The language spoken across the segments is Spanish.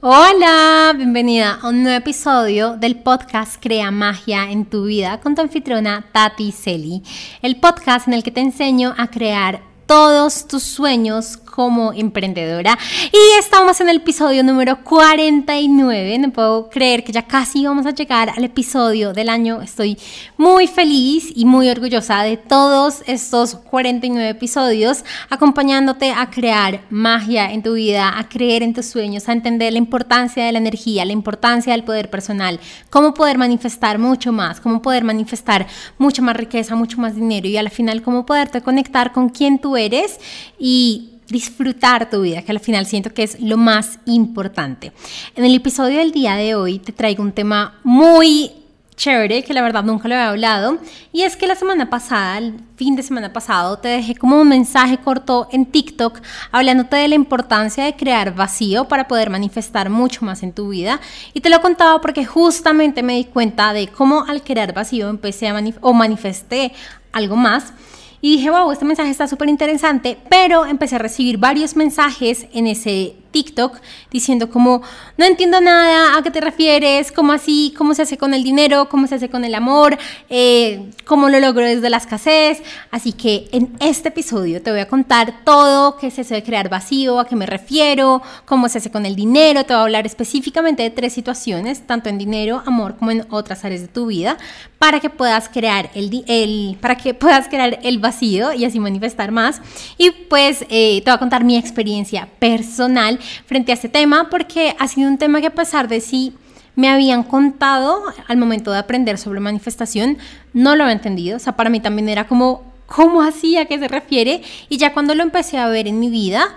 Hola, bienvenida a un nuevo episodio del podcast Crea Magia en tu vida con tu anfitriona Tati Celi, el podcast en el que te enseño a crear todos tus sueños como emprendedora. Y estamos en el episodio número 49. No puedo creer que ya casi vamos a llegar al episodio del año. Estoy muy feliz y muy orgullosa de todos estos 49 episodios, acompañándote a crear magia en tu vida, a creer en tus sueños, a entender la importancia de la energía, la importancia del poder personal, cómo poder manifestar mucho más, cómo poder manifestar mucha más riqueza, mucho más dinero y al final cómo poderte conectar con quien tú eres y disfrutar tu vida, que al final siento que es lo más importante. En el episodio del día de hoy te traigo un tema muy chévere, que la verdad nunca lo había hablado, y es que la semana pasada, el fin de semana pasado, te dejé como un mensaje corto en TikTok hablándote de la importancia de crear vacío para poder manifestar mucho más en tu vida, y te lo he contado porque justamente me di cuenta de cómo al crear vacío empecé a o manifesté algo más, y dije, wow, este mensaje está súper interesante, pero empecé a recibir varios mensajes en ese TikTok diciendo como, no entiendo nada, ¿a qué te refieres? ¿Cómo así? ¿Cómo se hace con el dinero? ¿Cómo se hace con el amor? Eh, ¿Cómo lo logro desde la escasez? Así que en este episodio te voy a contar todo, qué es eso de crear vacío, a qué me refiero, cómo se hace con el dinero, te voy a hablar específicamente de tres situaciones, tanto en dinero, amor, como en otras áreas de tu vida, para que puedas crear el, el para que puedas crear el vacío y así manifestar más. Y pues eh, te voy a contar mi experiencia personal frente a este tema porque ha sido un tema que a pesar de si me habían contado al momento de aprender sobre manifestación, no lo había entendido. O sea, para mí también era como, ¿cómo así? ¿A qué se refiere? Y ya cuando lo empecé a ver en mi vida,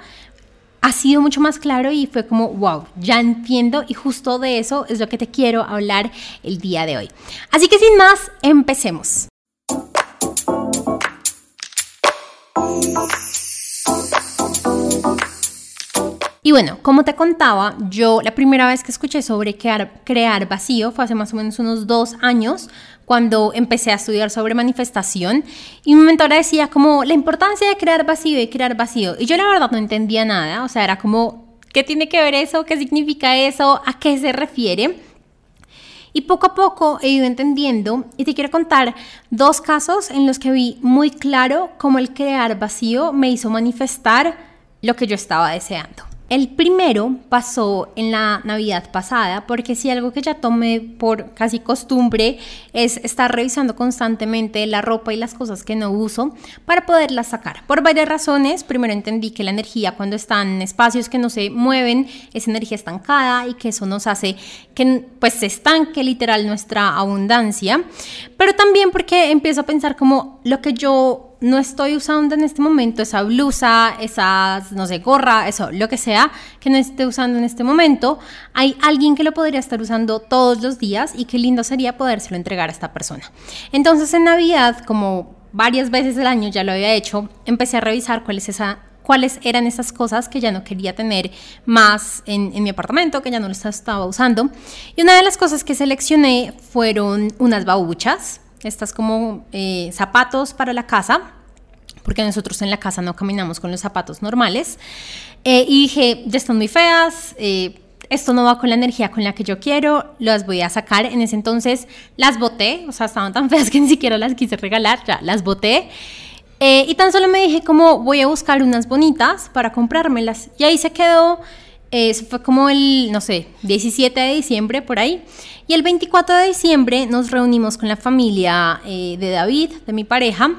ha sido mucho más claro y fue como, wow, ya entiendo y justo de eso es lo que te quiero hablar el día de hoy. Así que sin más, empecemos. Y bueno, como te contaba, yo la primera vez que escuché sobre crear, crear vacío fue hace más o menos unos dos años, cuando empecé a estudiar sobre manifestación y mi mentora decía como la importancia de crear vacío y crear vacío. Y yo la verdad no entendía nada, o sea, era como, ¿qué tiene que ver eso? ¿Qué significa eso? ¿A qué se refiere? Y poco a poco he ido entendiendo y te quiero contar dos casos en los que vi muy claro cómo el crear vacío me hizo manifestar lo que yo estaba deseando. El primero pasó en la Navidad pasada, porque si algo que ya tomé por casi costumbre es estar revisando constantemente la ropa y las cosas que no uso para poderlas sacar. Por varias razones. Primero entendí que la energía cuando está en espacios que no se mueven es energía estancada y que eso nos hace que pues se estanque literal nuestra abundancia. Pero también porque empiezo a pensar como lo que yo no estoy usando en este momento esa blusa, esa, no sé, gorra, eso, lo que sea que no esté usando en este momento, hay alguien que lo podría estar usando todos los días y qué lindo sería podérselo entregar a esta persona. Entonces en Navidad, como varias veces al año ya lo había hecho, empecé a revisar cuál es cuáles eran esas cosas que ya no quería tener más en, en, mi apartamento, que ya no lo estaba usando. Y una de las cosas que seleccioné fueron unas babuchas, estas como eh, zapatos para la casa, porque nosotros en la casa no caminamos con los zapatos normales. Eh, y dije, ya están muy feas, eh, esto no va con la energía con la que yo quiero, las voy a sacar. En ese entonces las boté, o sea, estaban tan feas que ni siquiera las quise regalar, ya las boté. y tan solo me dije como voy a buscar unas bonitas para comprármelas. Y ahí se quedó, eso fue como el, no sé, 17 de diciembre por ahí. Y el 24 de diciembre nos reunimos con la familia eh, de David, de mi pareja,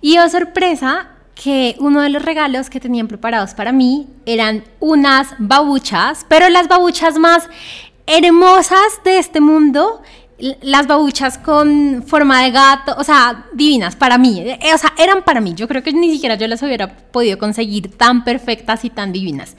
y oh, sorpresa que uno de los regalos que tenían preparados para mí eran unas babuchas, pero las babuchas más hermosas de este mundo, las babuchas con forma de gato, o sea, divinas para mí, eh, o sea, eran para mí. Yo creo que ni siquiera yo las hubiera podido conseguir tan perfectas y tan divinas.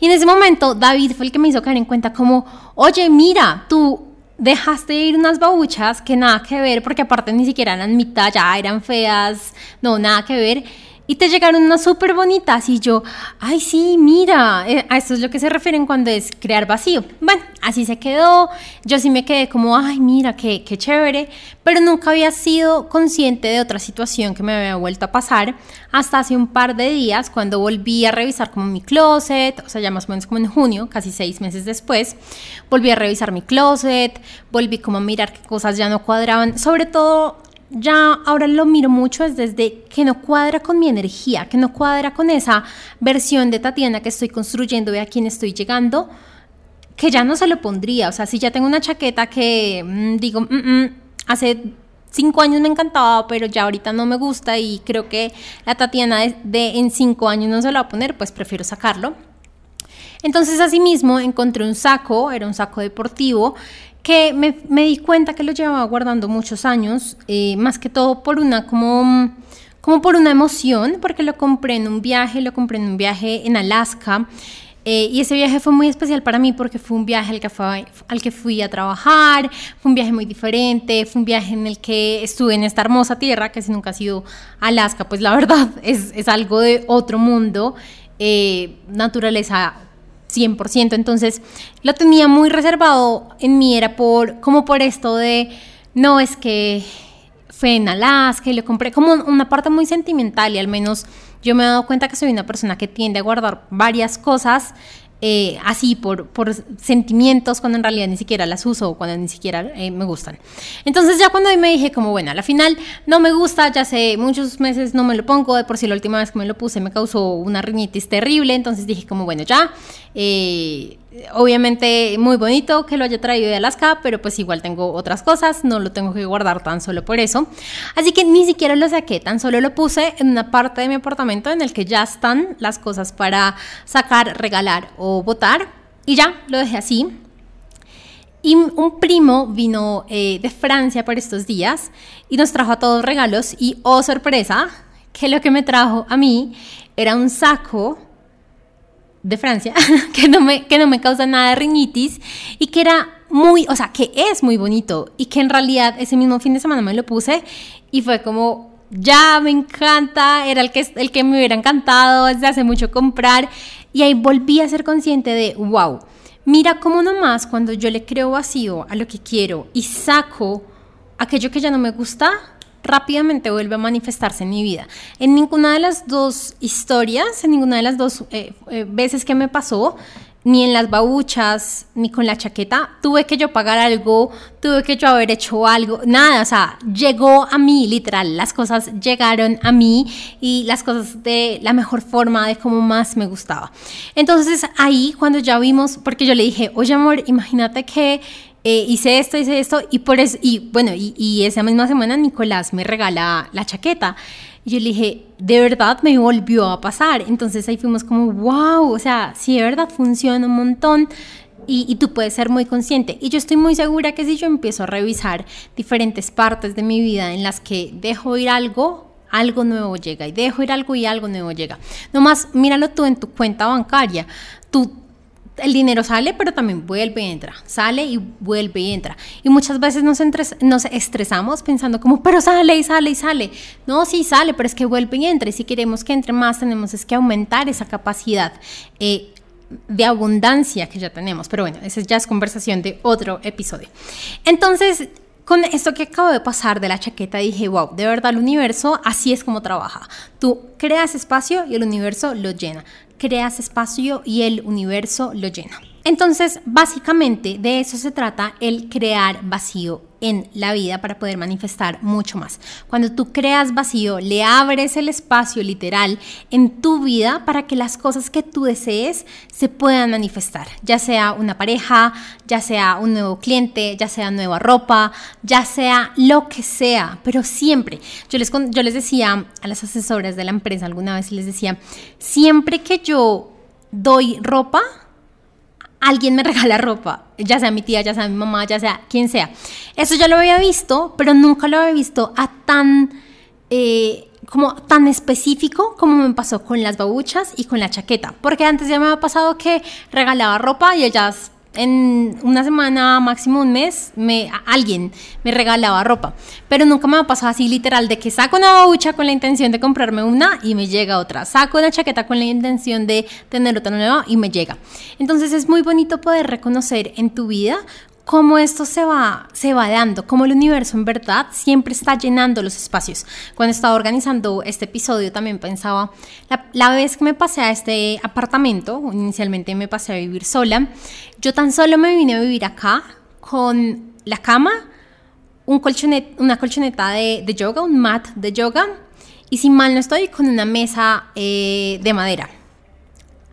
Y en ese momento David fue el que me hizo caer en cuenta como, oye, mira, tú dejaste ir unas babuchas que nada que ver, porque aparte ni siquiera eran mitad, ya eran feas, no, nada que ver. Y te llegaron unas súper bonitas. Y yo, ay sí, mira, eh, a esto es lo que se refieren cuando es crear vacío. Bueno, así se quedó, yo sí me quedé como, ay mira, qué, qué chévere, pero nunca había sido consciente de otra situación que me había vuelto a pasar. Hasta hace un par de días cuando volví a revisar como mi closet, o sea, ya más o menos como en junio, casi seis meses después, volví a revisar mi closet, volví como a mirar qué cosas ya no cuadraban, sobre todo ya ahora lo miro mucho es desde que no cuadra con mi energía, que no cuadra con esa versión de Tatiana que estoy construyendo y a quien estoy llegando, que ya no se lo pondría. O sea, si ya tengo una chaqueta que mm, digo, mm, mm, hace cinco años me encantaba, pero ya ahorita no me gusta y creo que la Tatiana de, de en cinco años no se lo va a poner, pues prefiero sacarlo. Entonces, asimismo, encontré un saco, era un saco deportivo, que me, di cuenta que lo llevaba guardando muchos años, eh, más que todo por una como, como por una emoción, porque lo compré en un viaje, lo compré en un viaje en Alaska. Eh, y ese viaje fue muy especial para mí porque fue un viaje al que, fue, al que fui a trabajar, fue un viaje muy diferente, fue un viaje en el que estuve en esta hermosa tierra, que si nunca ha sido Alaska, pues la verdad es, es algo de otro mundo, eh, naturaleza 100%. Entonces lo tenía muy reservado en mí, era por, como por esto de, no, es que fue en Alaska y lo compré como una parte muy sentimental y al menos yo me he dado cuenta que soy una persona que tiende a guardar varias cosas eh, así por, por, sentimientos cuando en realidad ni siquiera las uso o cuando ni siquiera eh, me gustan. Entonces ya cuando me dije como, bueno, a la final no me gusta, ya sé, muchos meses no me lo pongo, de por si la última vez que me lo puse me causó una rinitis terrible, entonces dije como, bueno, ya, eh, obviamente muy bonito que lo haya traído de Alaska, pero pues igual tengo otras cosas, no lo tengo que guardar tan solo por eso. Así que ni siquiera lo saqué, tan solo lo puse en una parte de mi apartamento en el que ya están las cosas para sacar, regalar o botar. Y ya, lo dejé así. Y un primo vino eh, de Francia por estos días y nos trajo a todos regalos y, oh sorpresa, que lo que me trajo a mí era un saco de Francia, que no, me, que no me causa nada de riñitis y que era muy, o sea, que es muy bonito y que en realidad ese mismo fin de semana me lo puse y fue como, ya me encanta, era el que, el que me hubiera encantado desde hace mucho comprar y ahí volví a ser consciente de, wow, mira cómo nomás cuando yo le creo vacío a lo que quiero y saco aquello que ya no me gusta, rápidamente vuelve a manifestarse en mi vida. En ninguna de las dos historias, en ninguna de las dos eh, eh, veces que me pasó, ni en las babuchas, ni con la chaqueta, tuve que yo pagar algo, tuve que yo haber hecho algo, nada, o sea, llegó a mí, literal, las cosas llegaron a mí y las cosas de la mejor forma, de como más me gustaba. Entonces ahí, cuando ya vimos, porque yo le dije, oye amor, imagínate que eh, hice esto, hice esto, y por eso, y bueno, y, esa misma semana Nicolás me regala la chaqueta. Y yo le dije, de verdad me volvió a pasar. Entonces ahí fuimos como, wow, o sea, sí, de verdad funciona un montón. Y, y, tú puedes ser muy consciente. Y yo estoy muy segura que si yo empiezo a revisar diferentes partes de mi vida en las que dejo ir algo, algo nuevo llega. Y dejo ir algo y algo nuevo llega. Nomás míralo tú en tu cuenta bancaria. Tú el dinero sale, pero también vuelve y entra, sale y vuelve y entra. Y muchas veces nos, nos estresamos pensando como, pero sale y sale y sale. No, sí sale, pero es que vuelve y entra. Y si queremos que entre más, tenemos es que aumentar esa capacidad. Eh, de abundancia que ya tenemos. Pero bueno, esa ya es conversación de otro episodio. Entonces, con esto que acabo de pasar de la chaqueta, dije, wow, de verdad el universo así es como trabaja. Tú creas espacio y el universo lo llena creas espacio y el universo lo llena. Entonces, básicamente de eso se trata el crear vacío en la vida para poder manifestar mucho más. Cuando tú creas vacío, le abres el espacio literal en tu vida para que las cosas que tú desees se puedan manifestar, ya sea una pareja, ya sea un nuevo cliente, ya sea nueva ropa, ya sea lo que sea, pero siempre. Yo les, yo les decía a las asesoras de la empresa alguna vez, les decía, siempre que yo doy ropa, alguien me regala ropa, ya sea mi tía, ya sea mi mamá, ya sea quien sea. Eso ya lo había visto, pero nunca lo había visto a tan, eh, como tan específico como me pasó con las babuchas y con la chaqueta. Porque antes ya me había pasado que regalaba ropa y ellas en una semana, máximo un mes, me, alguien me regalaba ropa. Pero nunca me ha pasado así literal de que saco una babucha con la intención de comprarme una y me llega otra. Saco una chaqueta con la intención de tener otra nueva y me llega. Entonces es muy bonito poder reconocer en tu vida cómo esto se va, se va dando, cómo el universo en verdad siempre está llenando los espacios. Cuando estaba organizando este episodio también pensaba, la, la, vez que me pasé a este apartamento, inicialmente me pasé a vivir sola, yo tan solo me vine a vivir acá con la cama, un colchonet, una colchoneta de, de, yoga, un mat de yoga, y si mal no estoy, con una mesa eh, de madera.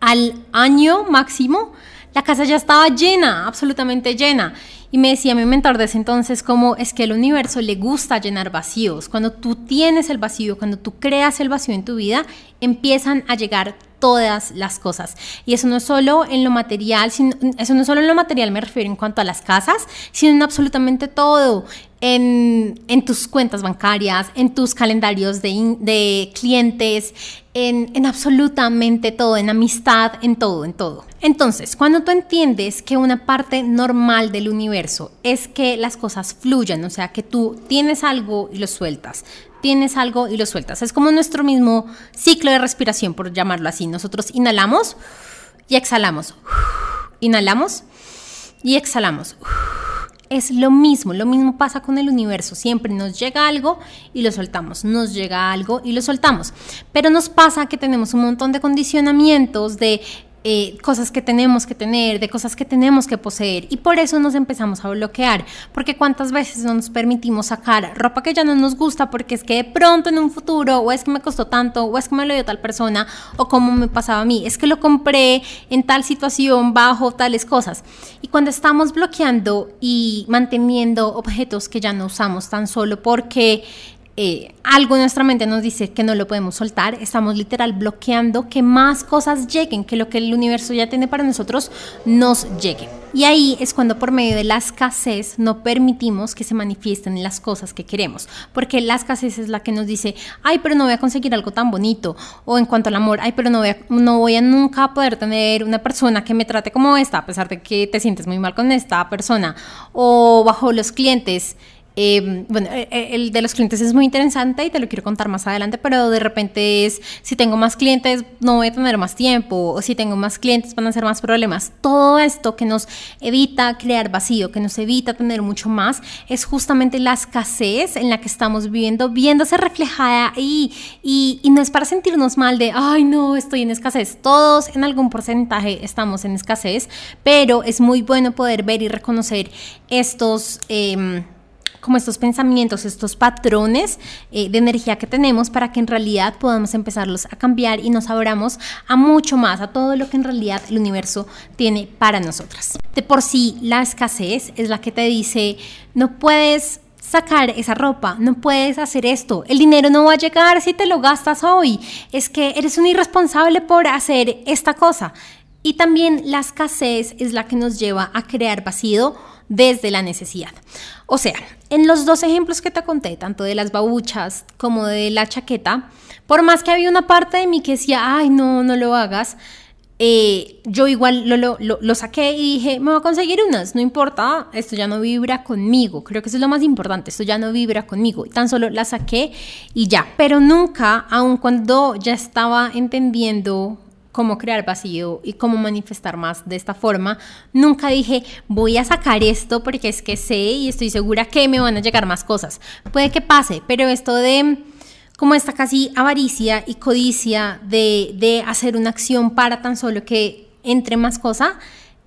Al año máximo, la casa ya estaba llena, absolutamente llena. Y me decía mi mentor desde entonces como es que el universo le gusta llenar vacíos. Cuando tú tienes el vacío, cuando tú creas el vacío en tu vida, empiezan a llegar todas las cosas. Y eso no es solo en lo material, sino, eso no solo en lo material, me refiero en cuanto a las casas, sino en absolutamente todo. En, tus cuentas bancarias, en tus calendarios de, de clientes, en, en, absolutamente todo, en amistad, en todo, en todo. Entonces, cuando tú entiendes que una parte normal del universo es que las cosas fluyan, o sea, que tú tienes algo y lo sueltas, tienes algo y lo sueltas. Es como nuestro mismo ciclo de respiración, por llamarlo así. Nosotros inhalamos y exhalamos. Inhalamos y exhalamos. Es lo mismo, lo mismo pasa con el universo. Siempre nos llega algo y lo soltamos, nos llega algo y lo soltamos. Pero nos pasa que tenemos un montón de condicionamientos de eh, cosas que tenemos que tener, de cosas que tenemos que poseer. Y por eso nos empezamos a bloquear, porque cuántas veces no nos permitimos sacar ropa que ya no nos gusta porque es que de pronto en un futuro, o es que me costó tanto, o es que me lo dio tal persona, o como me pasaba a mí, es que lo compré en tal situación, bajo tales cosas. Y cuando estamos bloqueando y manteniendo objetos que ya no usamos tan solo porque eh, algo en nuestra mente nos dice que no lo podemos soltar, estamos literal bloqueando que más cosas lleguen, que lo que el universo ya tiene para nosotros nos llegue. Y ahí es cuando por medio de la escasez no permitimos que se manifiesten las cosas que queremos, porque la escasez es la que nos dice, ay, pero no voy a conseguir algo tan bonito, o en cuanto al amor, ay, pero no no voy a nunca poder tener una persona que me trate como esta, a pesar de que te sientes muy mal con esta persona, o bajo los clientes Em, bueno, e, e, el de los clientes es muy interesante y te lo quiero contar más adelante, pero de repente es, si tengo más clientes, no voy a tener más tiempo, o si tengo más clientes, van a ser más problemas. Todo esto que nos evita crear vacío, que nos evita tener mucho más, es justamente la escasez en la que estamos viviendo, viéndose reflejada y, y, no es para sentirnos mal de, ay, no, estoy en escasez. Todos en algún porcentaje estamos en escasez, pero es muy bueno poder ver y reconocer estos... Eh, como estos pensamientos, estos patrones eh, de energía que tenemos para que en realidad podamos empezarlos a cambiar y nos abramos a mucho más, a todo lo que en realidad el universo tiene para nosotras. De por sí, la escasez es la que te dice, no puedes sacar esa ropa, no puedes hacer esto, el dinero no va a llegar si te lo gastas hoy, es que eres un irresponsable por hacer esta cosa. Y también la escasez es la que nos lleva a crear vacío desde la necesidad. O sea, en los dos ejemplos que te conté, tanto de las babuchas como de la chaqueta, por más que había una parte de mí que decía, ay, no, no lo hagas, eh, yo igual lo, lo, saqué y dije, me voy a conseguir unas, no importa, esto ya no vibra conmigo, creo que eso es lo más importante, esto ya no vibra conmigo, y tan solo la saqué y ya, pero nunca, aun cuando ya estaba entendiendo cómo crear vacío y cómo manifestar más de esta forma. Nunca dije, voy a sacar esto porque es que sé y estoy segura que me van a llegar más cosas. Puede que pase, pero esto de como esta casi avaricia y codicia de, de hacer una acción para tan solo que entre más cosa,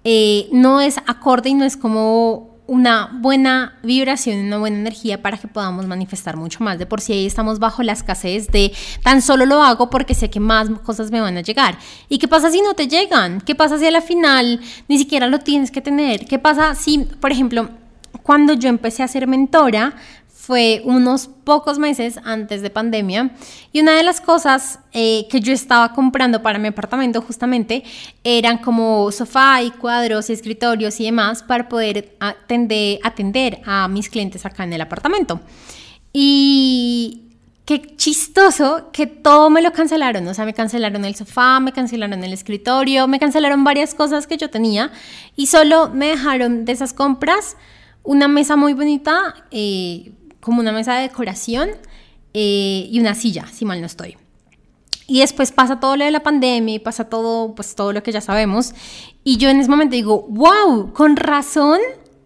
eh, no es acorde y no es como una buena vibración, una buena energía para que podamos manifestar mucho más. De por sí ahí estamos bajo la escasez de tan solo lo hago porque sé que más cosas me van a llegar. ¿Y qué pasa si no te llegan? ¿Qué pasa si a la final ni siquiera lo tienes que tener? ¿Qué pasa si, por ejemplo, cuando yo empecé a ser mentora, fue unos pocos meses antes de pandemia y una de las cosas eh, que yo estaba comprando para mi apartamento justamente eran como sofá y cuadros y escritorios y demás para poder atender, atender a mis clientes acá en el apartamento. Y qué chistoso que todo me lo cancelaron. O sea, me cancelaron el sofá, me cancelaron el escritorio, me cancelaron varias cosas que yo tenía y solo me dejaron de esas compras una mesa muy bonita, eh, como una mesa de decoración eh, y una silla, si mal no estoy. Y después pasa todo lo de la pandemia y pasa todo, pues todo lo que ya sabemos. Y yo en ese momento digo, wow, con razón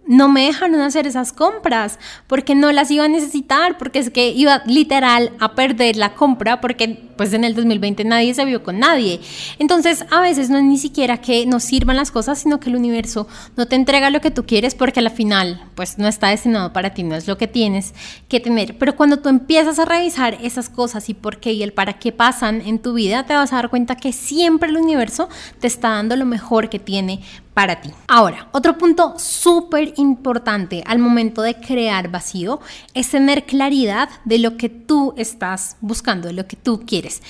no me dejaron hacer esas compras porque no las iba a necesitar, porque es que iba literal a perder la compra porque pues en el 2020 nadie se vio con nadie. Entonces a veces no es ni siquiera que nos sirvan las cosas, sino que el universo no te entrega lo que tú quieres porque al final pues no está destinado para ti, no es lo que tienes que tener. Pero cuando tú empiezas a revisar esas cosas y por qué y el para qué pasan en tu vida, te vas a dar cuenta que siempre el universo te está dando lo mejor que tiene para ti. Ahora, otro punto súper importante al momento de crear vacío es tener claridad de lo que tú estás buscando, de lo que tú quieres.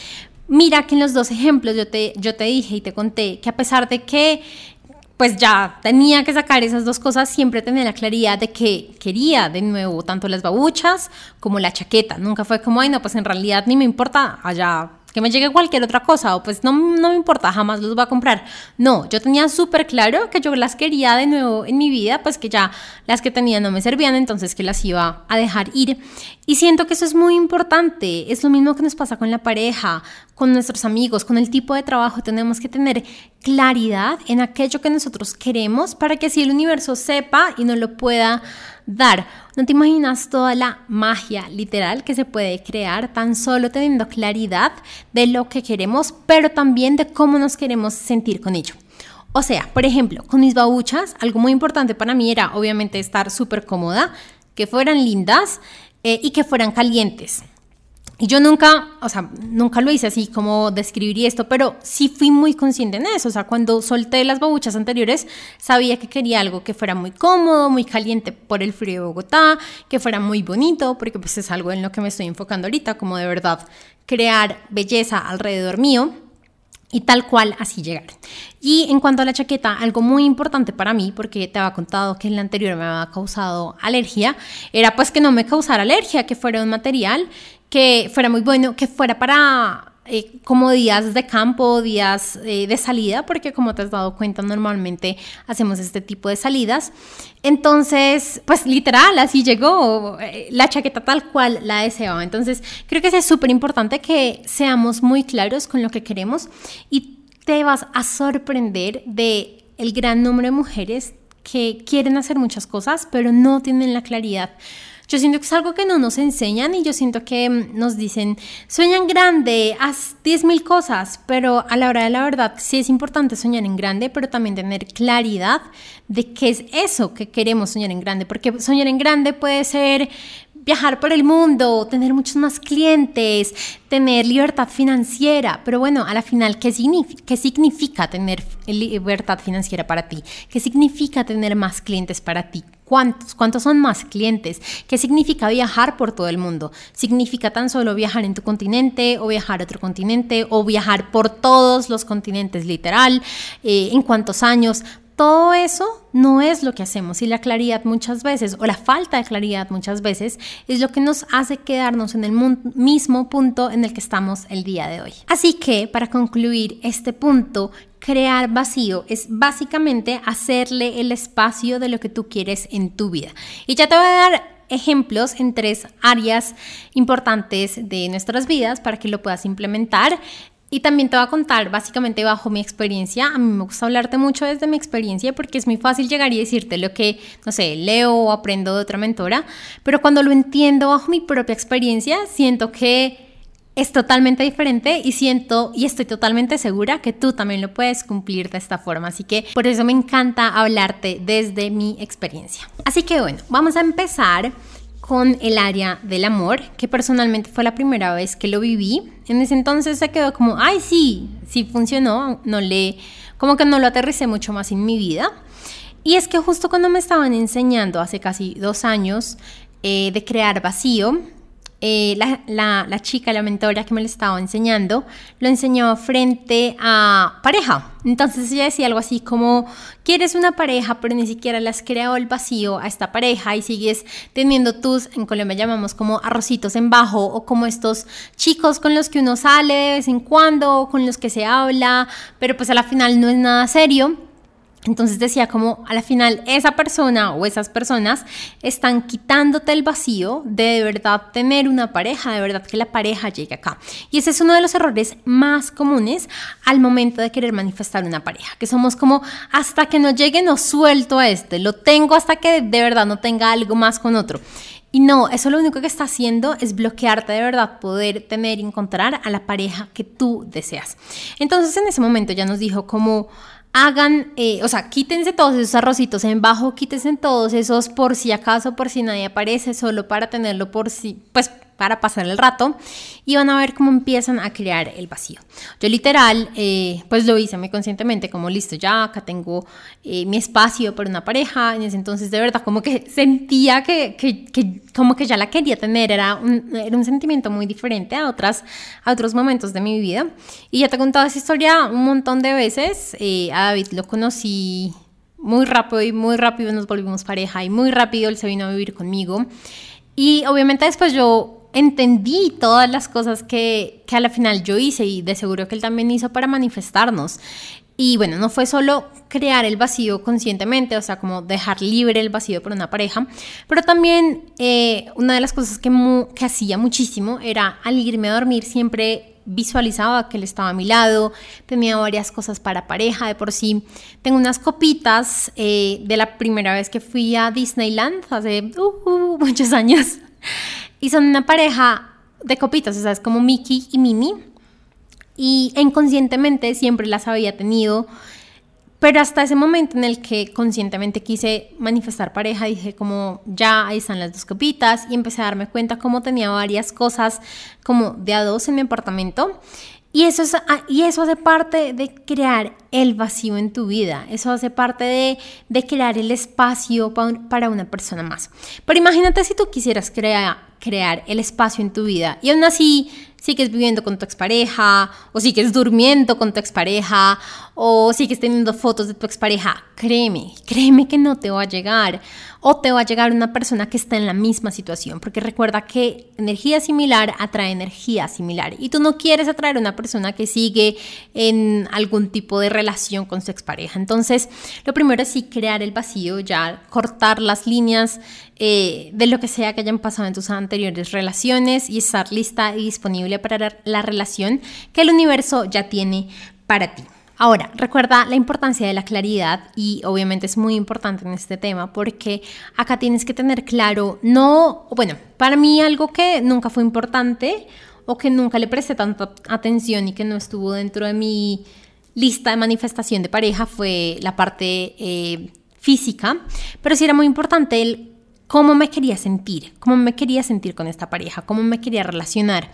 Mira que en los dos ejemplos yo te, yo te dije y te conté que a pesar de que pues ya tenía que sacar esas dos cosas, siempre tenía la claridad de que quería de nuevo tanto las babuchas como la chaqueta. Nunca fue como, ay, no, pues en realidad ni me importa, allá que me llegue cualquier otra cosa o pues no, no me importa, jamás los voy a comprar. No, yo tenía súper claro que yo las quería de nuevo en mi vida, pues que ya las que tenía no me servían, entonces que las iba a dejar ir. Y siento que eso es muy importante, es lo mismo que nos pasa con la pareja, con nuestros amigos, con el tipo de trabajo, tenemos que tener claridad en aquello que nosotros queremos para que así el universo sepa y no lo pueda dar. No te imaginas toda la magia literal que se puede crear tan solo teniendo claridad de lo que queremos, pero también de cómo nos queremos sentir con ello. O sea, por ejemplo, con mis babuchas, algo muy importante para mí era obviamente estar súper cómoda, que fueran lindas eh, y que fueran calientes. Y yo nunca, o sea, nunca lo hice así como describir esto, pero sí fui muy consciente en eso. O sea, cuando solté las babuchas anteriores, sabía que quería algo que fuera muy cómodo, muy caliente por el frío de Bogotá, que fuera muy bonito, porque pues es algo en lo que me estoy enfocando ahorita, como de verdad crear belleza alrededor mío y tal cual así llegar. Y en cuanto a la chaqueta, algo muy importante para mí, porque te había contado que en la anterior me había causado alergia, era pues que no me causara alergia, que fuera un material que fuera muy bueno, que fuera para eh, como días de campo, días eh, de salida, porque como te has dado cuenta, normalmente hacemos este tipo de salidas. Entonces, pues literal, así llegó eh, la chaqueta tal cual la deseaba. Entonces, creo que es súper importante que seamos muy claros con lo que queremos y te vas a sorprender de el gran número de mujeres que quieren hacer muchas cosas, pero no tienen la claridad yo siento que es algo que no nos enseñan y yo siento que mm, nos dicen, sueñan grande, haz 10.000 cosas, pero a la hora de la verdad sí es importante soñar en grande, pero también tener claridad de qué es eso que queremos soñar en grande, porque soñar en grande puede ser viajar por el mundo, tener muchos más clientes, tener libertad financiera. Pero bueno, a la final, ¿qué significa, ¿qué significa tener libertad financiera para ti? ¿Qué significa tener más clientes para ti? ¿Cuántos? ¿Cuántos son más clientes? ¿Qué significa viajar por todo el mundo? ¿Significa tan solo viajar en tu continente o viajar a otro continente o viajar por todos los continentes literal? Eh, ¿En cuántos años? Todo eso no es lo que hacemos y la claridad muchas veces o la falta de claridad muchas veces es lo que nos hace quedarnos en el mismo punto en el que estamos el día de hoy. Así que para concluir este punto, crear vacío es básicamente hacerle el espacio de lo que tú quieres en tu vida. Y ya te voy a dar ejemplos en tres áreas importantes de nuestras vidas para que lo puedas implementar. Y también te voy a contar básicamente bajo mi experiencia. A mí me gusta hablarte mucho desde mi experiencia porque es muy fácil llegar y decirte lo que, no sé, leo o aprendo de otra mentora. Pero cuando lo entiendo bajo mi propia experiencia, siento que es totalmente diferente y siento y estoy totalmente segura que tú también lo puedes cumplir de esta forma. Así que por eso me encanta hablarte desde mi experiencia. Así que bueno, vamos a empezar con el área del amor, que personalmente fue la primera vez que lo viví. En ese entonces se quedó como, ay, sí, sí funcionó, no le, como que no lo aterricé mucho más en mi vida. Y es que justo cuando me estaban enseñando hace casi dos años eh, de crear vacío, eh, la, chica, la mentora que me lo estaba enseñando, lo enseñó frente a pareja. Entonces ella decía algo así como, quieres una pareja, pero ni siquiera le has creado el vacío a esta pareja y sigues teniendo tus, en Colombia llamamos como arrocitos en bajo, o como estos chicos con los que uno sale de vez en cuando, con los que se habla, pero pues a la final no es nada serio. Entonces decía como a la final esa persona o esas personas están quitándote el vacío de de verdad tener una pareja, de verdad que la pareja llegue acá. Y ese es uno de los errores más comunes al momento de querer manifestar una pareja, que somos como hasta que no llegue no suelto a este, lo tengo hasta que de verdad no tenga algo más con otro. Y no, eso lo único que está haciendo es bloquearte de verdad poder tener y encontrar a la pareja que tú deseas. Entonces en ese momento ya nos dijo como hagan, eh, o sea, quítense todos esos arrocitos en bajo, quítense todos esos por si acaso, por si nadie aparece, solo para tenerlo por si, pues para pasar el rato y van a ver cómo empiezan a crear el vacío. Yo literal, eh, pues lo hice muy conscientemente, como listo, ya acá tengo eh, mi espacio para una pareja, en ese entonces de verdad como que sentía que, que, que como que ya la quería tener, era un, era un sentimiento muy diferente a, otras, a otros momentos de mi vida. Y ya te he contado esa historia un montón de veces, eh, a David lo conocí muy rápido y muy rápido nos volvimos pareja y muy rápido él se vino a vivir conmigo. Y obviamente después yo entendí todas las cosas que, que a la final yo hice y de seguro que él también hizo para manifestarnos. Y bueno, no fue solo crear el vacío conscientemente, o sea, como dejar libre el vacío por una pareja, pero también eh, una de las cosas que, que hacía muchísimo era al irme a dormir siempre visualizaba que él estaba a mi lado, tenía varias cosas para pareja de por sí. Tengo unas copitas eh, de la primera vez que fui a Disneyland hace uh, uh, muchos años. Y son una pareja de copitas, o sea, es como Mickey y Minnie. Y inconscientemente siempre las había tenido. Pero hasta ese momento en el que conscientemente quise manifestar pareja, dije como ya ahí están las dos copitas y empecé a darme cuenta como tenía varias cosas como de a dos en mi apartamento y eso, es, ah, y eso hace parte de crear el vacío en tu vida, eso hace parte de, de crear el espacio para una persona más. Pero imagínate si tú quisieras crear, crear el espacio en tu vida. Y aún así sigues viviendo con tu expareja, o sigues durmiendo con tu expareja, o sigues teniendo fotos de tu expareja, créeme, créeme que no te va a llegar. O te va a llegar una persona que está en la misma situación, porque recuerda que energía similar atrae energía similar. Y tú no quieres atraer a una persona que sigue en algún tipo de relación con su expareja. Entonces, lo primero es sí crear el vacío, ya cortar las líneas eh, de lo que sea que hayan pasado en tus anteriores relaciones y estar lista y disponible para la relación que el universo ya tiene para ti. Ahora, recuerda la importancia de la claridad y obviamente es muy importante en este tema porque acá tienes que tener claro, no, bueno, para mí algo que nunca fue importante o que nunca le presté tanta atención y que no estuvo dentro de mi lista de manifestación de pareja fue la parte eh, física, pero sí era muy importante el cómo me quería sentir, cómo me quería sentir con esta pareja, cómo me quería relacionar.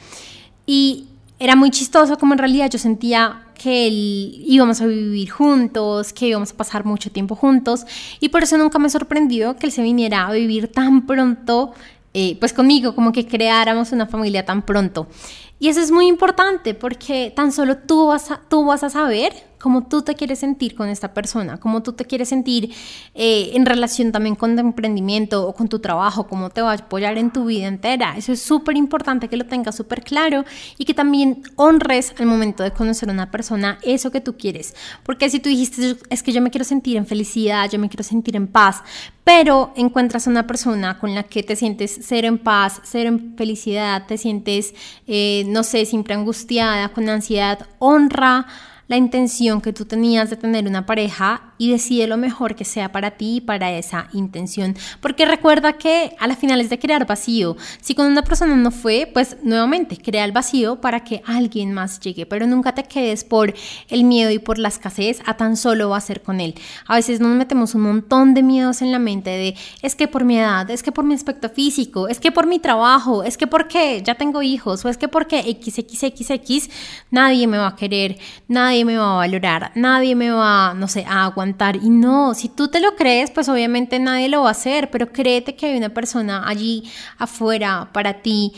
Y era muy chistoso como en realidad yo sentía que íbamos a vivir juntos, que íbamos a pasar mucho tiempo juntos y por eso nunca me sorprendió que él se viniera a vivir tan pronto, eh, pues conmigo, como que creáramos una familia tan pronto. Y eso es muy importante porque tan solo tú vas tú vas a saber cómo tú te quieres sentir con esta persona, cómo tú te quieres sentir eh, en relación también con tu emprendimiento o con tu trabajo, cómo te va a apoyar en tu vida entera. Eso es súper importante que lo tengas súper claro y que también honres al momento de conocer a una persona eso que tú quieres. Porque si tú dijiste, es que yo me quiero sentir en felicidad, yo me quiero sentir en paz, pero encuentras a una persona con la que te sientes ser en paz, ser en felicidad, te sientes, eh, no sé, siempre angustiada, con ansiedad, honra la intención que tú tenías de tener una pareja y decide lo mejor que sea para ti y para esa intención. Porque recuerda que a la final es de crear vacío. Si con una persona no fue, pues nuevamente crea el vacío para que alguien más llegue. Pero nunca te quedes por el miedo y por la escasez a tan solo ser con él. A veces nos metemos un montón de miedos en la mente de es que por mi edad, es que por mi aspecto físico, es que por mi trabajo, es que porque ya tengo hijos o es que porque XXXX nadie me va a querer, nadie me va a valorar, nadie me va, no sé, a aguantar. Y no, si tú te lo crees, pues obviamente nadie lo va a hacer, pero créete que hay una persona allí afuera para ti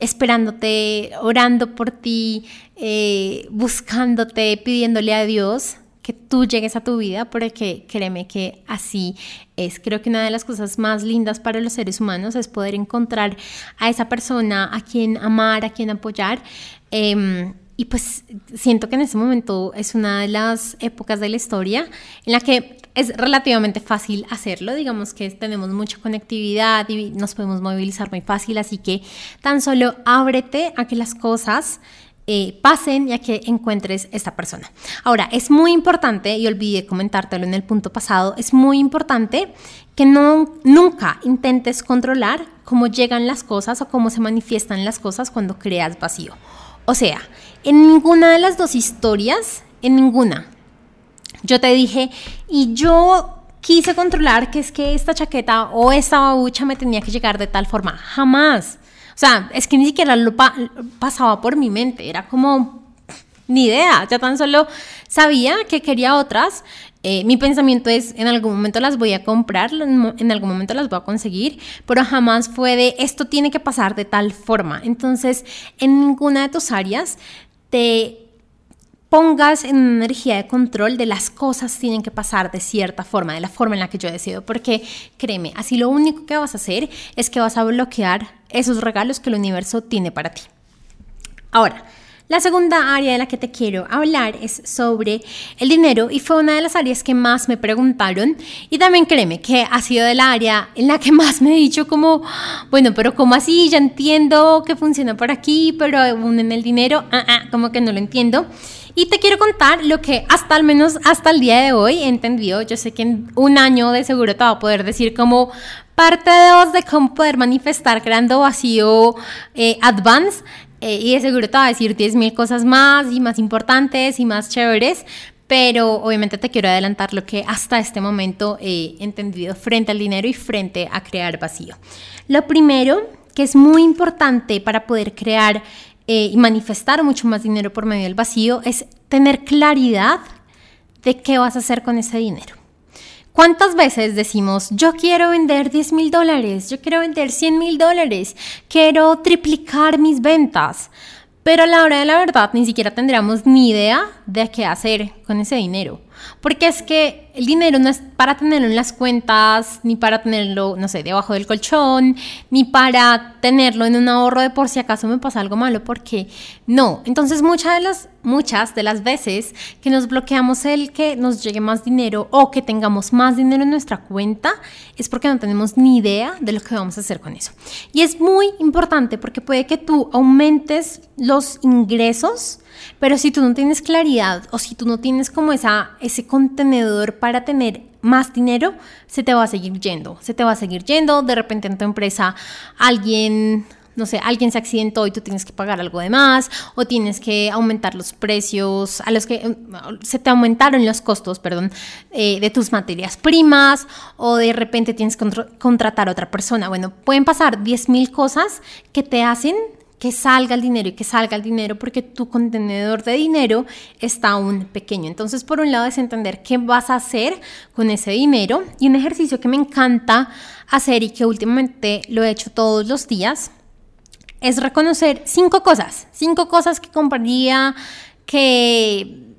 esperándote, orando por ti, eh, buscándote, pidiéndole a Dios que tú llegues a tu vida, porque créeme que así es. Creo que una de las cosas más lindas para los seres humanos es poder encontrar a esa persona a quien amar, a quien apoyar. Em, y pues siento que en ese momento es una de las épocas de la historia en la que es relativamente fácil hacerlo, digamos que tenemos mucha conectividad y nos podemos movilizar muy fácil, así que tan solo ábrete a que las cosas eh, pasen y a que encuentres esta persona. Ahora, es muy importante, y olvidé comentártelo en el punto pasado, es muy importante que no, nunca intentes controlar cómo llegan las cosas o cómo se manifiestan las cosas cuando creas vacío. O sea, en ninguna de las dos historias, en ninguna, yo te dije, y yo quise controlar que es que esta chaqueta o esta babucha me tenía que llegar de tal forma. Jamás. O sea, es que ni siquiera lo pasaba por mi mente. Era como, ni idea. Ya tan solo sabía que quería otras. Eh, mi pensamiento es, en algún momento las voy a comprar, en algún momento las voy a conseguir, pero jamás fue de, esto tiene que pasar de tal forma. Entonces, en ninguna de tus áreas te pongas en energía de control de las cosas tienen que pasar de cierta forma, de la forma en la que yo decido, porque créeme, así lo único que vas a hacer es que vas a bloquear esos regalos que el universo tiene para ti. Ahora, la segunda área de la que te quiero hablar es sobre el dinero y fue una de las áreas que más me preguntaron y también créeme que ha sido de la área en la que más me he dicho como, bueno, pero ¿cómo así? Ya entiendo que funciona por aquí, pero aún en el dinero, ah, ah, como que no lo entiendo. Y te quiero contar lo que hasta al menos hasta el día de hoy he entendido. Yo sé que en un año de seguro te va a poder decir como parte de de cómo poder manifestar creando vacío eh, advance. Eh, y de seguro te va a decir 10.000 cosas más y más importantes y más chéveres. Pero obviamente te quiero adelantar lo que hasta este momento he entendido frente al dinero y frente a crear vacío. Lo primero que es muy importante para poder crear eh, y manifestar mucho más dinero por medio del vacío es tener claridad de qué vas a hacer con ese dinero. ¿Cuántas veces decimos, yo quiero vender 10 mil dólares, yo quiero vender 100 mil dólares, quiero triplicar mis ventas? Pero a la hora de la verdad ni siquiera tendríamos ni idea de qué hacer con ese dinero. Porque es que el dinero no es para tenerlo en las cuentas, ni para tenerlo, no sé, debajo del colchón, ni para tenerlo en un ahorro de por si acaso me pasa algo malo, porque no. Entonces muchas de las, muchas de las veces que nos bloqueamos el que nos llegue más dinero o que tengamos más dinero en nuestra cuenta es porque no tenemos ni idea de lo que vamos a hacer con eso. Y es muy importante porque puede que tú aumentes los ingresos, pero si tú no tienes claridad o si tú no tienes como esa, ese contenedor para tener más dinero, se te va a seguir yendo, se te va a seguir yendo, de repente en tu empresa alguien no sé, alguien se accidentó y tú tienes que pagar algo de más, o tienes que aumentar los precios a los que eh, se te aumentaron los costos, perdón, eh, de tus materias primas, o de repente tienes que contratar a otra persona. Bueno, pueden pasar 10.000 cosas que te hacen que salga el dinero y que salga el dinero porque tu contenedor de dinero está aún pequeño. Entonces, por un lado es entender qué vas a hacer con ese dinero y un ejercicio que me encanta hacer y que últimamente lo he hecho todos los días es reconocer cinco cosas, cinco cosas que compraría, que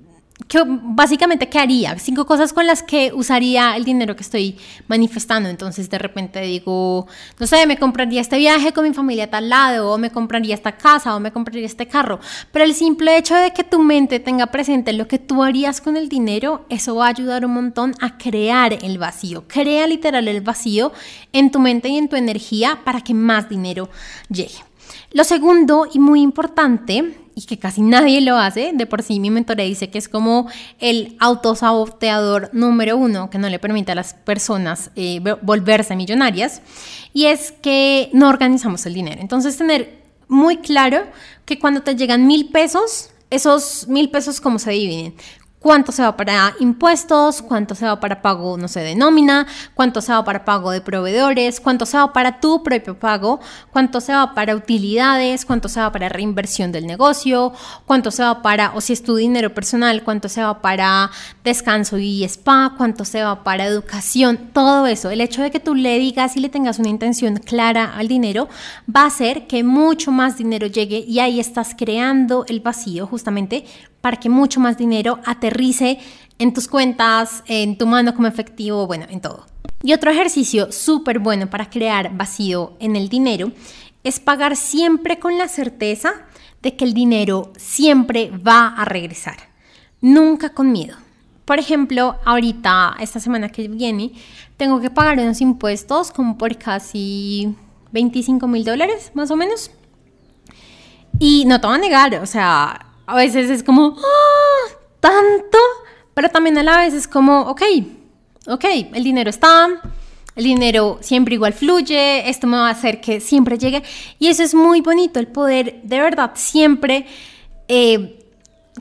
que básicamente, ¿qué haría? Cinco cosas con las que usaría el dinero que estoy manifestando. Entonces, de repente digo, no sé, me compraría este viaje con mi familia a tal lado, o me compraría esta casa, o me compraría este carro. Pero el simple hecho de que tu mente tenga presente lo que tú harías con el dinero, eso va a ayudar un montón a crear el vacío. Crea literal el vacío en tu mente y en tu energía para que más dinero llegue. Lo segundo y muy importante y que casi nadie lo hace, de por sí mi mentor dice que es como el autosaboteador número uno que no le permite a las personas eh, volverse millonarias, y es que no organizamos el dinero. Entonces tener muy claro que cuando te llegan mil pesos, esos mil pesos cómo se dividen. Cuánto se va para impuestos, cuánto se va para pago, no sé, de nómina, cuánto se va para pago de proveedores, cuánto se va para tu propio pago, cuánto se va para utilidades, cuánto se va para reinversión del negocio, cuánto se va para, o si es tu dinero personal, cuánto se va para descanso y spa, cuánto se va para educación, todo eso. El hecho de que tú le digas y le tengas una intención clara al dinero va a hacer que mucho más dinero llegue y ahí estás creando el vacío justamente para que mucho más dinero aterrice en tus cuentas, en tu mano como efectivo, bueno, en todo. Y otro ejercicio súper bueno para crear vacío en el dinero es pagar siempre con la certeza de que el dinero siempre va a regresar, nunca con miedo. Por ejemplo, ahorita, esta semana que viene, tengo que pagar unos impuestos como por casi 25 mil dólares, más o menos. Y no te voy a negar, o sea, a veces es como, ¡Ah! tanto, pero también a la vez es como, ok, ok, el dinero está, el dinero siempre igual fluye, esto me va a hacer que siempre llegue. Y eso es muy bonito, el poder de verdad siempre eh,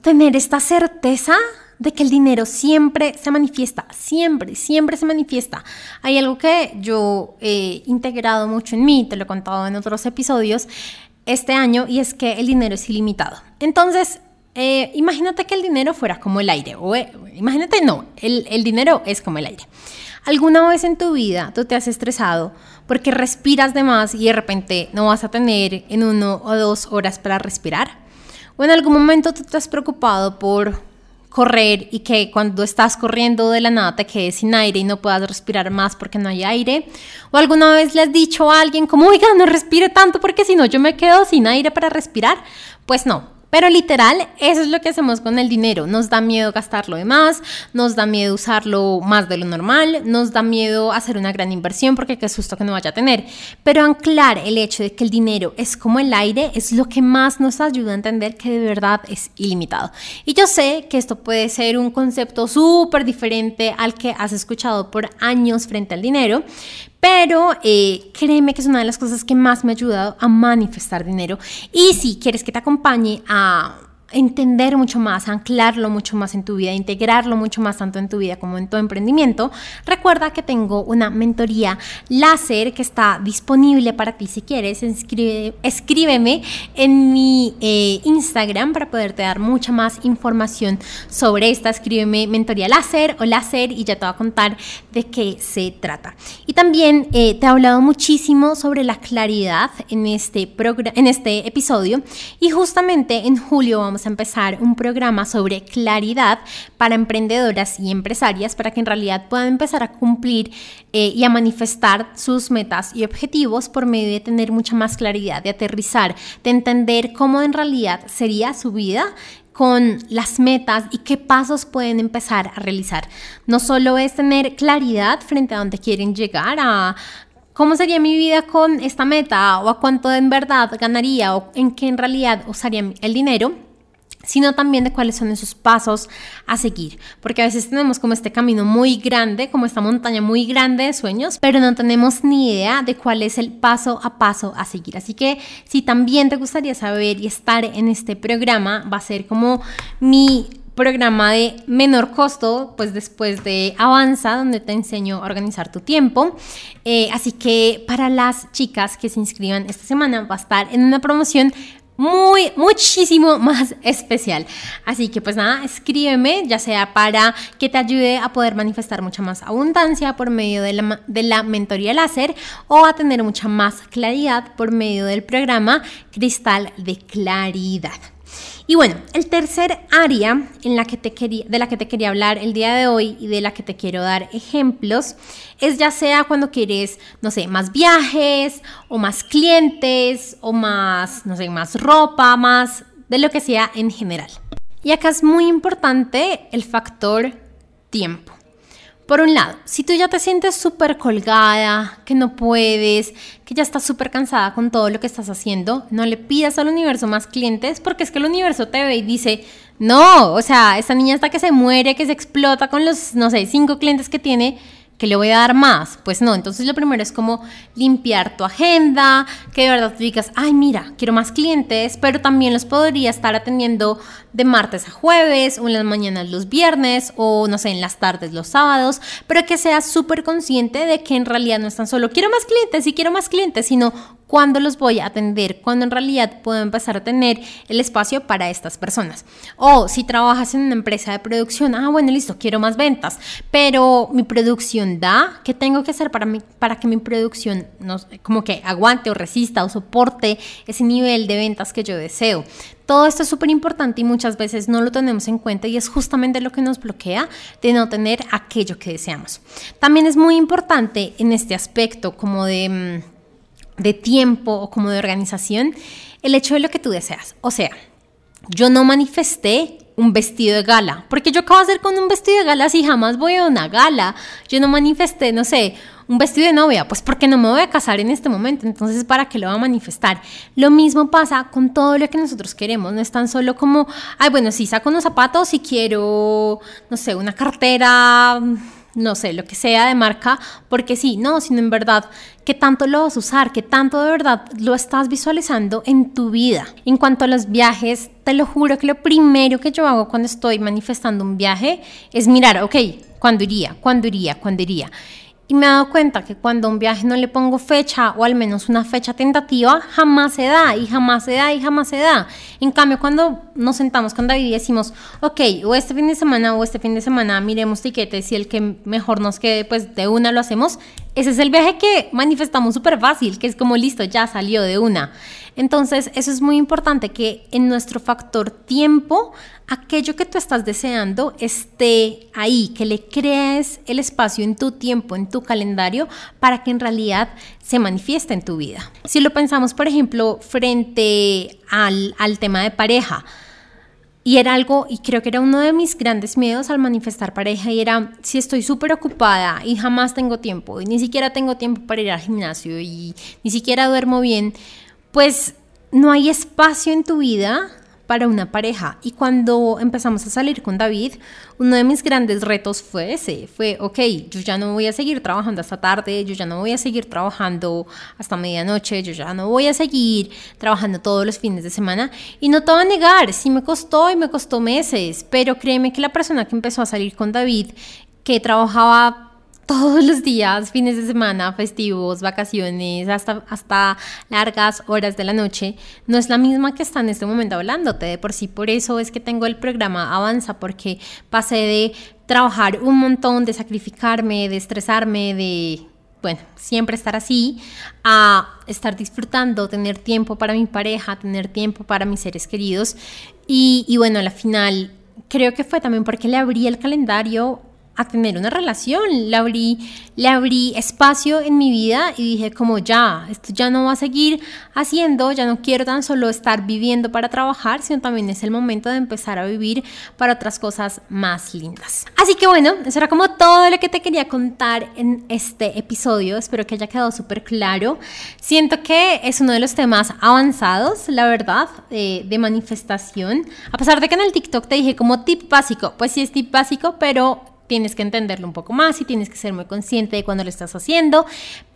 tener esta certeza de que el dinero siempre se manifiesta, siempre, siempre se manifiesta. Hay algo que yo he integrado mucho en mí, te lo he contado en otros episodios, este año y es que el dinero es ilimitado. Entonces, eh, imagínate que el dinero fuera como el aire, o eh, imagínate, no, el, el dinero es como el aire. ¿Alguna vez en tu vida tú te has estresado porque respiras de más y de repente no vas a tener en uno o dos horas para respirar? ¿O en algún momento tú te has preocupado por correr y que cuando estás corriendo de la nada te quedes sin aire y no puedas respirar más porque no hay aire? ¿O alguna vez le has dicho a alguien como, oiga, no respire tanto porque si no yo me quedo sin aire para respirar? Pues no, pero literal, eso es lo que hacemos con el dinero. Nos da miedo gastarlo de más, nos da miedo usarlo más de lo normal, nos da miedo hacer una gran inversión porque qué susto que no vaya a tener. Pero anclar el hecho de que el dinero es como el aire es lo que más nos ayuda a entender que de verdad es ilimitado. Y yo sé que esto puede ser un concepto súper diferente al que has escuchado por años frente al dinero, pero eh, créeme que es una de las cosas que más me ha ayudado a manifestar dinero. Y si quieres que te acompañe a entender mucho más, anclarlo mucho más en tu vida, integrarlo mucho más tanto en tu vida como en tu emprendimiento, recuerda que tengo una mentoría láser que está disponible para ti si quieres. escríbeme en mi eh, Instagram para poderte dar mucha más información sobre esta. Escríbeme mentoría láser o láser y ya te voy a contar de qué se trata. Y también eh, te he hablado muchísimo sobre la claridad en este, en este episodio y justamente en julio vamos a empezar un programa sobre claridad para emprendedoras y empresarias para que en realidad puedan empezar a cumplir eh, y a manifestar sus metas y objetivos por medio de tener mucha más claridad, de aterrizar, de entender cómo en realidad sería su vida con las metas y qué pasos pueden empezar a realizar. No solo es tener claridad frente a dónde quieren llegar, a ¿Cómo sería mi vida con esta meta? ¿O a cuánto en verdad ganaría? ¿O en qué en realidad usaría el dinero? Sino también de cuáles son esos pasos a seguir, porque a veces tenemos como este camino muy grande, como esta montaña muy grande de sueños, pero no tenemos ni idea de cuál es el paso a paso a seguir. Así que si también te gustaría saber y estar en este programa, va a ser como mi programa de menor costo, pues después de Avanza, donde te enseño a organizar tu tiempo. Eh, así que para las chicas que se inscriban esta semana va a estar en una promoción muy, muchísimo más especial. Así que pues nada, escríbeme, ya sea para que te ayude a poder manifestar mucha más abundancia por medio de la, de la mentoría láser o a tener mucha más claridad por medio del programa Cristal de Claridad. Y bueno, el tercer área en la que te quería, de la que te quería hablar el día de hoy y de la que te quiero dar ejemplos es ya sea cuando quieres, no sé, más viajes o más clientes o más, no sé, más ropa, más de lo que sea en general. Y acá es muy importante el factor tiempo. Por un lado, si tú ya te sientes súper colgada, que no puedes, que ya estás súper cansada con todo lo que estás haciendo, no le pidas al universo más clientes porque es que el universo te ve y dice, no, o sea, esta niña hasta que se muere, que se explota con los, no sé, cinco clientes que tiene, que le voy a dar más. Pues no, entonces lo primero es como limpiar tu agenda, que de verdad tú digas, ay, mira, quiero más clientes, pero también los podría estar atendiendo de martes a jueves, o en las mañanas los viernes, o no sé, en las tardes los sábados, pero que seas súper consciente de que en realidad no es tan solo quiero más clientes y quiero más clientes, sino cuándo los voy a atender, cuándo en realidad puedo empezar a tener el espacio para estas personas. O si trabajas en una empresa de producción, ah, bueno, listo, quiero más ventas, pero mi producción da, ¿qué tengo que hacer para, para que mi producción no, como que aguante o resista o soporte ese nivel de ventas que yo deseo? Todo esto es súper importante y muchas veces no lo tenemos en cuenta y es justamente lo que nos bloquea de no tener aquello que deseamos. También es muy importante en este aspecto como de mm, de tiempo o como de organización, el hecho de lo que tú deseas. O sea, yo no manifesté un vestido de gala, porque yo acabo de hacer con un vestido de gala si jamás voy a una gala. Yo no manifesté, no sé, un vestido de novia, pues porque no me voy a casar en este momento, entonces ¿para qué lo va a manifestar? Lo mismo pasa con todo lo que nosotros queremos, no es tan solo como, ay, bueno, si saco unos zapatos y quiero, no sé, una cartera no sé, lo que sea de marca, porque sí, no, sino en verdad, qué tanto lo vas a usar, qué tanto de verdad lo estás visualizando en tu vida. En cuanto a los viajes, te lo juro que lo primero que yo hago cuando estoy manifestando un viaje es mirar, ok, ¿cuándo iría? ¿Cuándo iría? ¿Cuándo iría? Y me he dado cuenta que cuando un viaje no le pongo fecha o al menos una fecha tentativa, jamás se da y jamás se da y jamás se da. En cambio, cuando nos sentamos con David y decimos, ok, o este fin de semana o este fin de semana miremos tiquetes y el que mejor nos quede, pues de una lo hacemos, ese es el viaje que manifestamos súper fácil, que es como listo, ya salió de una. Entonces, eso es muy importante que en nuestro factor tiempo, aquello que tú estás deseando esté ahí, que le crees el espacio en tu tiempo, en tu calendario, para que en realidad se manifieste en tu vida. Si lo pensamos, por ejemplo, frente al, al tema de pareja, y era algo, y creo que era uno de mis grandes miedos al manifestar pareja, y era, si estoy súper ocupada y jamás tengo tiempo, y ni siquiera tengo tiempo para ir al gimnasio, y ni siquiera duermo bien, pues no hay espacio en tu vida para una pareja. Y cuando empezamos a salir con David, uno de mis grandes retos fue ese, fue, ok, yo ya no voy a seguir trabajando hasta tarde, yo ya no voy a seguir trabajando hasta medianoche, yo ya no voy a seguir trabajando todos los fines de semana. Y no te voy a negar, sí me costó y me costó meses, pero créeme que la persona que empezó a salir con David, que trabajaba todos los días, fines de semana, festivos, vacaciones, hasta, hasta largas horas de la noche, no es la misma que está en este momento hablándote. De por sí, por eso es que tengo el programa Avanza, porque pasé de trabajar un montón, de sacrificarme, de estresarme, de, bueno, siempre estar así, a estar disfrutando, tener tiempo para mi pareja, tener tiempo para mis seres queridos. Y, y bueno, al final creo que fue también porque le abrí el calendario a tener una relación. Le abrí, le abrí espacio en mi vida y dije como ya, esto ya no va a seguir haciendo, ya no quiero tan solo estar viviendo para trabajar, sino también es el momento de empezar a vivir para otras cosas más lindas. Así que bueno, eso era como todo lo que te quería contar en este episodio. Espero que haya quedado súper claro. Siento que es uno de los temas avanzados, la verdad, de, de manifestación. A pesar de que en el TikTok te dije como tip básico, pues sí es tip básico, pero tienes que entenderlo un poco más y tienes que ser muy consciente de cuando lo estás haciendo.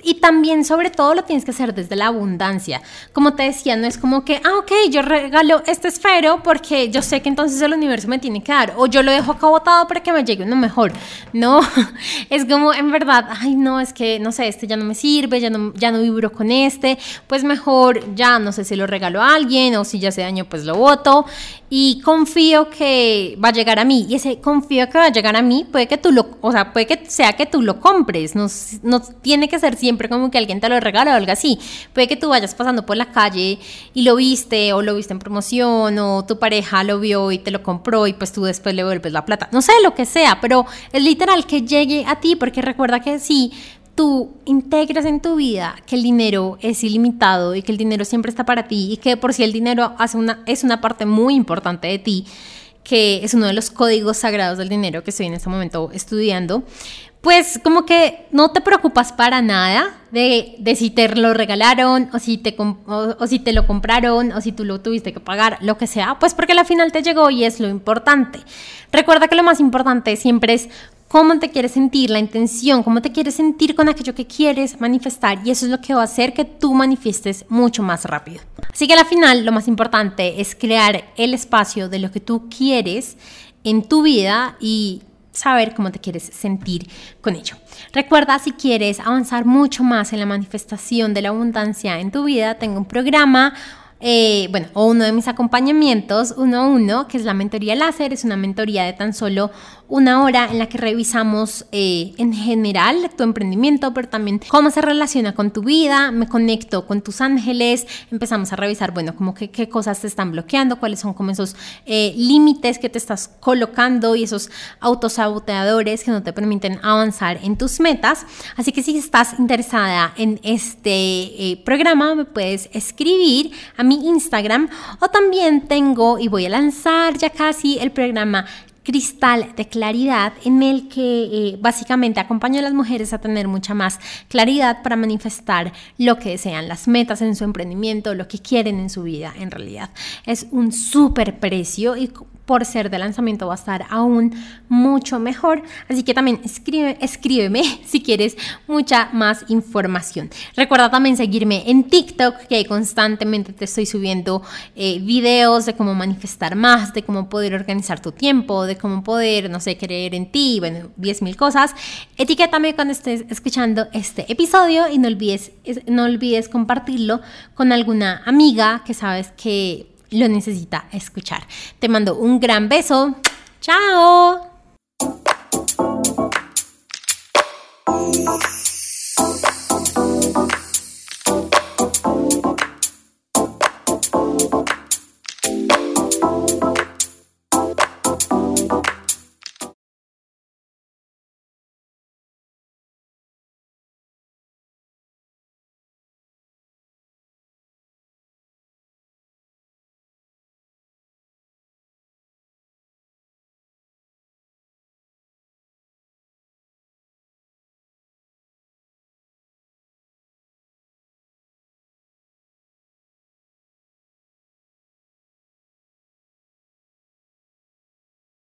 Y también, sobre todo, lo tienes que hacer desde la abundancia. Como te decía, no es como que, ah, ok, yo regalo este esfero porque yo sé que entonces el universo me tiene que dar, o yo lo dejo acá botado para que me llegue uno mejor. No, es como en verdad, ay, no, es que, no sé, este ya no me sirve, ya no, ya no vibro con este, pues mejor ya, no sé si lo regalo a alguien o si ya se daño, pues lo voto. Y confío que va a llegar a mí. Y ese confío que va a llegar a mí, pues que tú lo, o sea, puede que sea que tú lo compres, no, no tiene que ser siempre como que alguien te lo regala o algo así. Puede que tú vayas pasando por la calle y lo viste o lo viste en promoción o tu pareja lo vio y te lo compró y pues tú después le vuelves la plata. No sé lo que sea, pero es literal que llegue a ti porque recuerda que si tú integras en tu vida que el dinero es ilimitado y que el dinero siempre está para ti y que por si el dinero hace una, es una parte muy importante de ti, que es uno de los códigos sagrados del dinero que estoy en este momento estudiando, pues como que no te preocupas para nada de, si te lo regalaron o si, te, o, si te lo compraron o si tú lo tuviste que pagar, lo que sea, pues porque al final te llegó y es lo importante. Recuerda que lo más importante siempre es cómo te quieres sentir, la intención, cómo te quieres sentir con aquello que quieres manifestar y eso es lo que va a hacer que tú manifiestes mucho más rápido. Así que al final lo más importante es crear el espacio de lo que tú quieres en tu vida y saber cómo te quieres sentir con ello. Recuerda, si quieres avanzar mucho más en la manifestación de la abundancia en tu vida, tengo un programa eh, bueno, o uno de mis acompañamientos uno a uno, que es la mentoría láser, es una mentoría de tan solo una hora en la que revisamos eh, en general tu emprendimiento, pero también cómo se relaciona con tu vida, me conecto con tus ángeles, empezamos a revisar, bueno, como que, qué cosas te están bloqueando, cuáles son como esos eh, límites que te estás colocando y esos autosaboteadores que no te permiten avanzar en tus metas. Así que si estás interesada en este programa, me puedes escribir a mi Instagram o también tengo y voy a lanzar ya casi el programa cristal de claridad en el que eh, básicamente acompaño a las mujeres a tener mucha más claridad para manifestar lo que desean, las metas en su emprendimiento, lo que quieren en su vida en realidad. Es un súper precio y por ser de lanzamiento va a estar aún mucho mejor. Así que también escribe, escríbeme si quieres mucha más información. Recuerda también seguirme en TikTok, que constantemente te estoy subiendo eh, videos de cómo manifestar más, de cómo poder organizar tu tiempo, de cómo poder, no sé, creer en ti, bueno, 10 mil cosas. Etiquétame cuando estés escuchando este episodio y no olvides, no olvides compartirlo con alguna amiga que sabes que lo necesita escuchar. Te mando un gran beso. Chao.